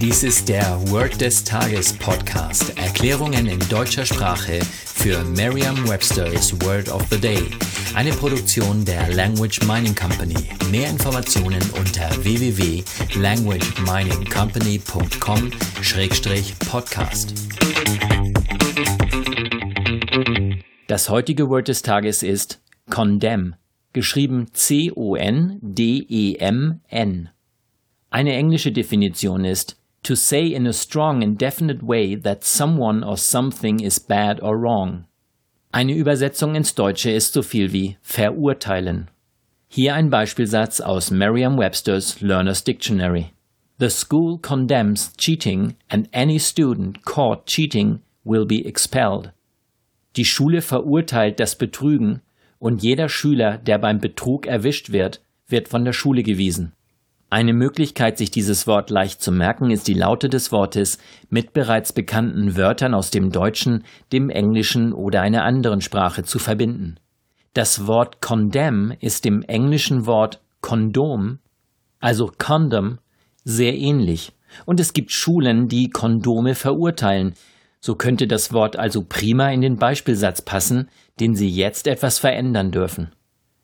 Dies ist der Word des Tages Podcast. Erklärungen in deutscher Sprache für Merriam-Webster's Word of the Day. Eine Produktion der Language Mining Company. Mehr Informationen unter www.languageminingcompany.com-podcast. Das heutige Word des Tages ist condemn, geschrieben C-O-N-D-E-M-N. Eine englische Definition ist to say in a strong and definite way that someone or something is bad or wrong. Eine Übersetzung ins Deutsche ist so viel wie verurteilen. Hier ein Beispielsatz aus Merriam-Webster's Learner's Dictionary. The school condemns cheating and any student caught cheating will be expelled. Die Schule verurteilt das Betrügen und jeder Schüler, der beim Betrug erwischt wird, wird von der Schule gewiesen. Eine Möglichkeit, sich dieses Wort leicht zu merken, ist die Laute des Wortes mit bereits bekannten Wörtern aus dem Deutschen, dem Englischen oder einer anderen Sprache zu verbinden. Das Wort condemn ist dem englischen Wort Kondom, also condom, sehr ähnlich. Und es gibt Schulen, die Kondome verurteilen. So könnte das Wort also prima in den Beispielsatz passen, den Sie jetzt etwas verändern dürfen.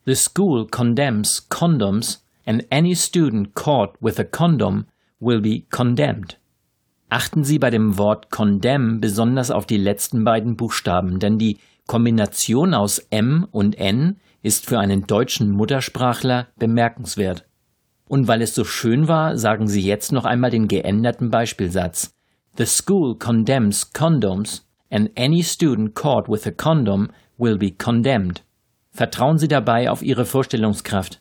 The school condemns condoms and any student caught with a condom will be condemned. Achten Sie bei dem Wort condemn besonders auf die letzten beiden Buchstaben, denn die Kombination aus M und N ist für einen deutschen Muttersprachler bemerkenswert. Und weil es so schön war, sagen Sie jetzt noch einmal den geänderten Beispielsatz. The school condemns condoms and any student caught with a condom will be condemned. Vertrauen Sie dabei auf Ihre Vorstellungskraft.